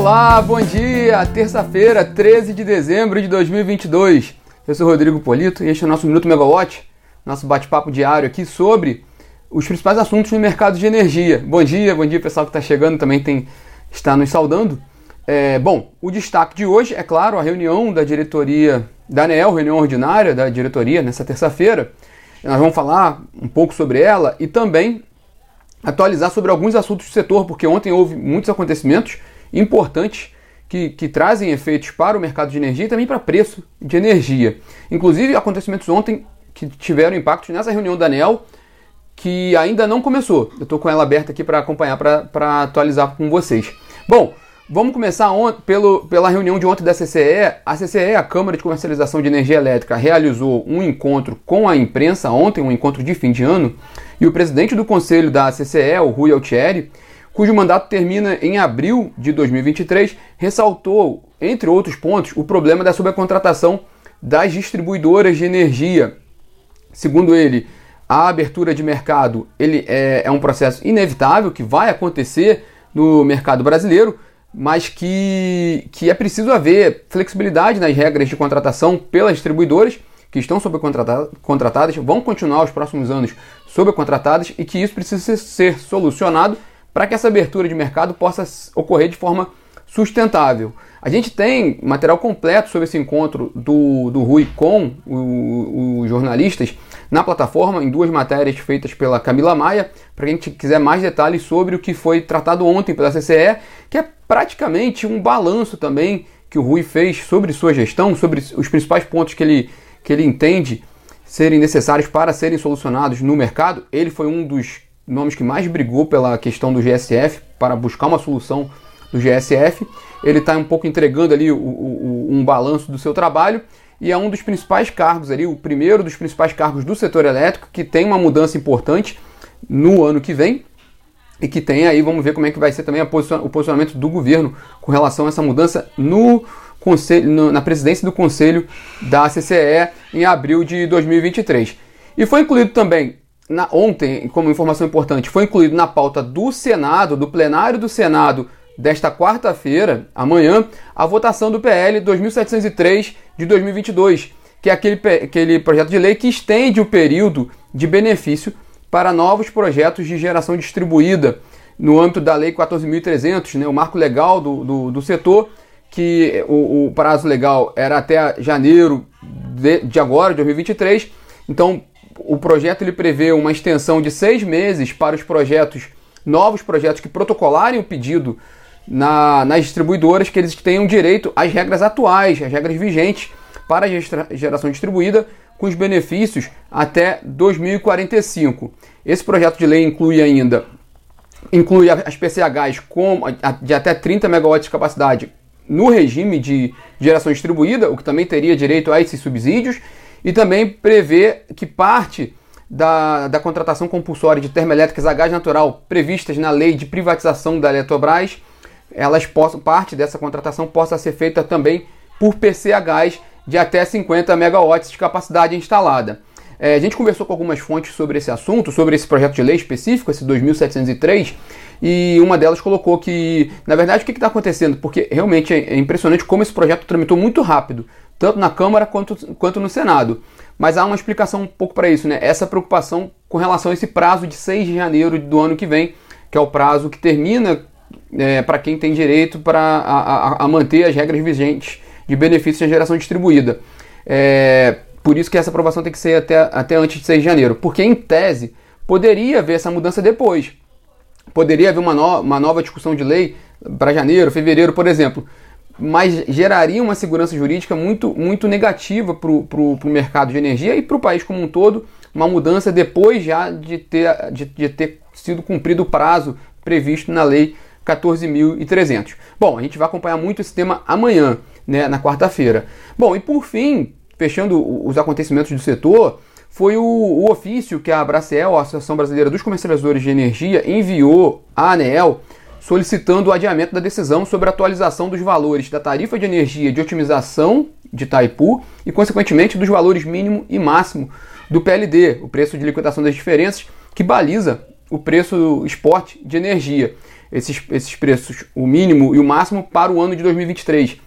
Olá, bom dia! Terça-feira, 13 de dezembro de 2022. Eu sou Rodrigo Polito e este é o nosso Minuto Megawatt, nosso bate-papo diário aqui sobre os principais assuntos no mercado de energia. Bom dia, bom dia pessoal que está chegando, também tem está nos saudando. É, bom, o destaque de hoje é claro a reunião da diretoria da ANEEL, reunião ordinária da diretoria nessa terça-feira. Nós vamos falar um pouco sobre ela e também atualizar sobre alguns assuntos do setor, porque ontem houve muitos acontecimentos importantes que, que trazem efeitos para o mercado de energia e também para preço de energia. Inclusive, acontecimentos ontem que tiveram impactos nessa reunião da ANEL, que ainda não começou. Eu estou com ela aberta aqui para acompanhar, para atualizar com vocês. Bom, vamos começar pelo, pela reunião de ontem da CCE. A CCE, a Câmara de Comercialização de Energia Elétrica, realizou um encontro com a imprensa ontem, um encontro de fim de ano, e o presidente do conselho da CCE, o Rui Altieri, cujo mandato termina em abril de 2023, ressaltou, entre outros pontos, o problema da sobrecontratação das distribuidoras de energia. Segundo ele, a abertura de mercado ele é, é um processo inevitável que vai acontecer no mercado brasileiro, mas que, que é preciso haver flexibilidade nas regras de contratação pelas distribuidoras que estão sobrecontratadas, vão continuar os próximos anos sobrecontratadas e que isso precisa ser solucionado para que essa abertura de mercado possa ocorrer de forma sustentável. A gente tem material completo sobre esse encontro do, do Rui com os jornalistas na plataforma, em duas matérias feitas pela Camila Maia, para quem quiser mais detalhes sobre o que foi tratado ontem pela CCE, que é praticamente um balanço também que o Rui fez sobre sua gestão, sobre os principais pontos que ele, que ele entende serem necessários para serem solucionados no mercado. Ele foi um dos nomes que mais brigou pela questão do GSF para buscar uma solução do GSF. Ele está um pouco entregando ali o, o, um balanço do seu trabalho e é um dos principais cargos ali, o primeiro dos principais cargos do setor elétrico, que tem uma mudança importante no ano que vem e que tem aí, vamos ver como é que vai ser também o posicionamento do governo com relação a essa mudança no conselho, no, na presidência do conselho da CCE em abril de 2023. E foi incluído também na, ontem, como informação importante, foi incluído na pauta do Senado, do plenário do Senado, desta quarta-feira, amanhã, a votação do PL 2703 de 2022, que é aquele, aquele projeto de lei que estende o período de benefício para novos projetos de geração distribuída no âmbito da Lei 14.300, né, o marco legal do, do, do setor, que o, o, prazo legal era até janeiro de, de agora, de 2023. Então, o projeto ele prevê uma extensão de seis meses para os projetos, novos projetos que protocolarem o pedido na, nas distribuidoras, que eles tenham direito às regras atuais, às regras vigentes para a geração distribuída, com os benefícios até 2045. Esse projeto de lei inclui ainda inclui as PCHs com, de até 30 megawatts de capacidade no regime de geração distribuída, o que também teria direito a esses subsídios, e também prevê que parte da, da contratação compulsória de termoelétricas a gás natural previstas na lei de privatização da Eletrobras, elas possam, parte dessa contratação possa ser feita também por PCHs de até 50 megawatts de capacidade instalada. É, a gente conversou com algumas fontes sobre esse assunto, sobre esse projeto de lei específico, esse 2703, e uma delas colocou que, na verdade, o que está acontecendo? Porque realmente é, é impressionante como esse projeto tramitou muito rápido tanto na Câmara quanto, quanto no Senado. Mas há uma explicação um pouco para isso, né? Essa preocupação com relação a esse prazo de 6 de janeiro do ano que vem, que é o prazo que termina é, para quem tem direito para a, a, a, manter as regras vigentes de benefícios de geração distribuída. É, por isso que essa aprovação tem que ser até, até antes de 6 de janeiro. Porque, em tese, poderia haver essa mudança depois. Poderia haver uma, no, uma nova discussão de lei para janeiro, fevereiro, por exemplo mas geraria uma segurança jurídica muito, muito negativa para o mercado de energia e para o país como um todo, uma mudança depois já de ter, de, de ter sido cumprido o prazo previsto na lei 14.300. Bom, a gente vai acompanhar muito esse tema amanhã, né, na quarta-feira. Bom, e por fim, fechando os acontecimentos do setor, foi o, o ofício que a Abracel, a Associação Brasileira dos Comercializadores de Energia, enviou à ANEEL solicitando o adiamento da decisão sobre a atualização dos valores da tarifa de energia de otimização de Itaipu e, consequentemente, dos valores mínimo e máximo do PLD, o preço de liquidação das diferenças, que baliza o preço esporte de energia. esses, esses preços, o mínimo e o máximo, para o ano de 2023.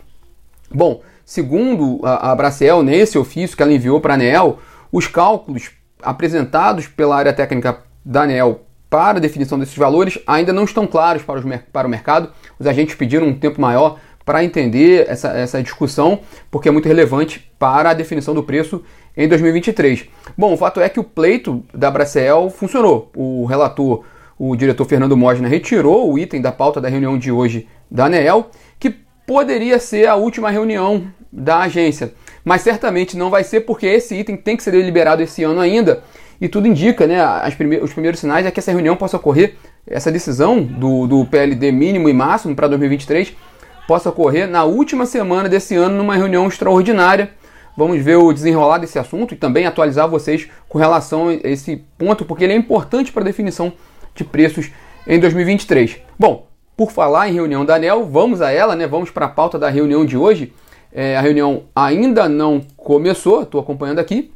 Bom, segundo a, a Bracel, nesse ofício que ela enviou para a ANEEL, os cálculos apresentados pela área técnica da ANEEL para a definição desses valores ainda não estão claros para, os, para o mercado. Os agentes pediram um tempo maior para entender essa, essa discussão, porque é muito relevante para a definição do preço em 2023. Bom, o fato é que o pleito da Bracel funcionou. O relator, o diretor Fernando Mosna, retirou o item da pauta da reunião de hoje da ANEEL, que poderia ser a última reunião da agência. Mas certamente não vai ser porque esse item tem que ser deliberado esse ano ainda. E tudo indica, né? Os primeiros sinais é que essa reunião possa ocorrer, essa decisão do, do PLD mínimo e máximo para 2023 possa ocorrer na última semana desse ano, numa reunião extraordinária. Vamos ver o desenrolar desse assunto e também atualizar vocês com relação a esse ponto, porque ele é importante para a definição de preços em 2023. Bom, por falar em reunião da ANEL, vamos a ela, né? Vamos para a pauta da reunião de hoje. É, a reunião ainda não começou, estou acompanhando aqui.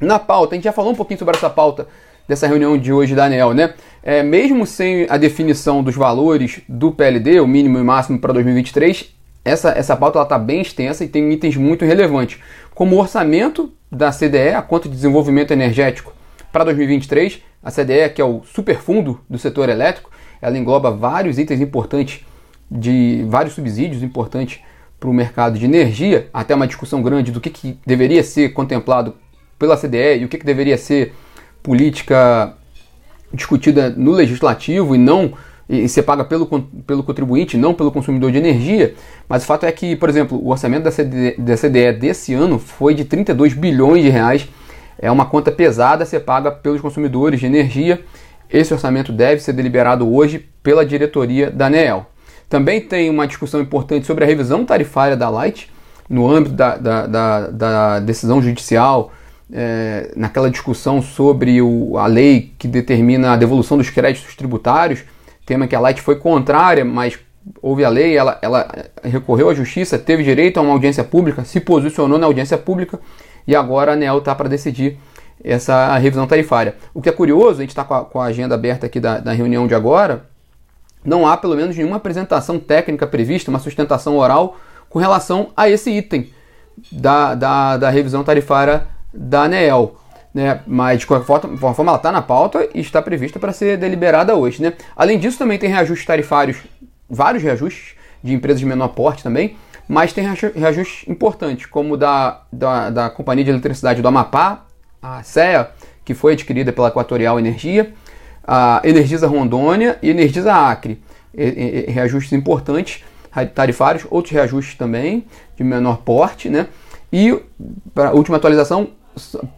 Na pauta, a gente já falou um pouquinho sobre essa pauta dessa reunião de hoje da ANEL, né? É, mesmo sem a definição dos valores do PLD, o mínimo e máximo para 2023, essa, essa pauta está bem extensa e tem itens muito relevantes, como o orçamento da CDE, a conta de desenvolvimento energético para 2023, a CDE, que é o superfundo do setor elétrico, ela engloba vários itens importantes, de vários subsídios importantes para o mercado de energia, até uma discussão grande do que, que deveria ser contemplado pela CDE e o que, que deveria ser política discutida no legislativo e não e ser paga pelo, pelo contribuinte, não pelo consumidor de energia. Mas o fato é que, por exemplo, o orçamento da CDE, da CDE desse ano foi de 32 bilhões de reais. É uma conta pesada a ser paga pelos consumidores de energia. Esse orçamento deve ser deliberado hoje pela diretoria da ANEEL. Também tem uma discussão importante sobre a revisão tarifária da Light, no âmbito da, da, da, da decisão judicial é, naquela discussão sobre o, a lei que determina a devolução dos créditos tributários, tema que a Light foi contrária, mas houve a lei, ela, ela recorreu à justiça, teve direito a uma audiência pública, se posicionou na audiência pública e agora a ANEL está para decidir essa revisão tarifária. O que é curioso, a gente está com, com, a agenda aberta aqui da, da reunião de agora, não há pelo menos nenhuma apresentação técnica prevista, uma sustentação oral com relação a esse item da, da, da revisão tarifária da ANEEL. Né? Mas de qualquer forma, ela está na pauta e está prevista para ser deliberada hoje. Né? Além disso, também tem reajustes tarifários, vários reajustes de empresas de menor porte também, mas tem reajustes importantes, como da, da, da Companhia de Eletricidade do Amapá, a CEA, que foi adquirida pela Equatorial Energia, a Energisa Rondônia e Energisa Acre. Reajustes importantes tarifários, outros reajustes também de menor porte, né? E para a última atualização,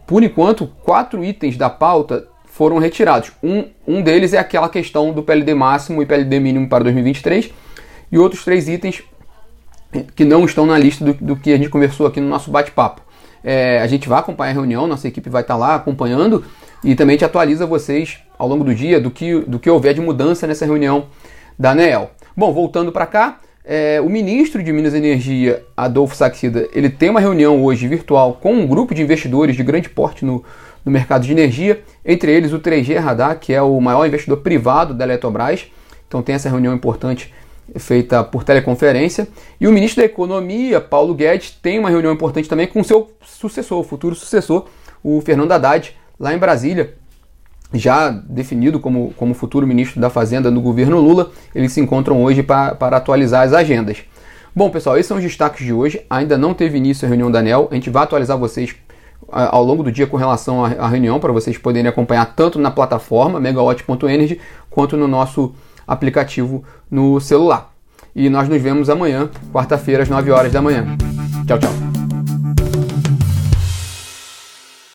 por enquanto, quatro itens da pauta foram retirados. Um, um deles é aquela questão do PLD máximo e PLD mínimo para 2023, e outros três itens que não estão na lista do, do que a gente conversou aqui no nosso bate-papo. É, a gente vai acompanhar a reunião, nossa equipe vai estar lá acompanhando e também te atualiza vocês ao longo do dia do que, do que houver de mudança nessa reunião da ANEEL. Bom, voltando para cá, é, o ministro de Minas e Energia, Adolfo Saxida, ele tem uma reunião hoje virtual com um grupo de investidores de grande porte no, no mercado de energia, entre eles o 3G Radar, que é o maior investidor privado da Eletrobras. Então tem essa reunião importante feita por teleconferência. E o ministro da Economia, Paulo Guedes, tem uma reunião importante também com seu sucessor, o futuro sucessor, o Fernando Haddad, lá em Brasília, já definido como, como futuro ministro da Fazenda no governo Lula. Eles se encontram hoje para, para atualizar as agendas. Bom, pessoal, esses são os destaques de hoje. Ainda não teve início a reunião da ANEL. A gente vai atualizar vocês ao longo do dia com relação à reunião, para vocês poderem acompanhar tanto na plataforma megawatt.energy quanto no nosso aplicativo no celular. E nós nos vemos amanhã, quarta-feira, às 9 horas da manhã. Tchau, tchau.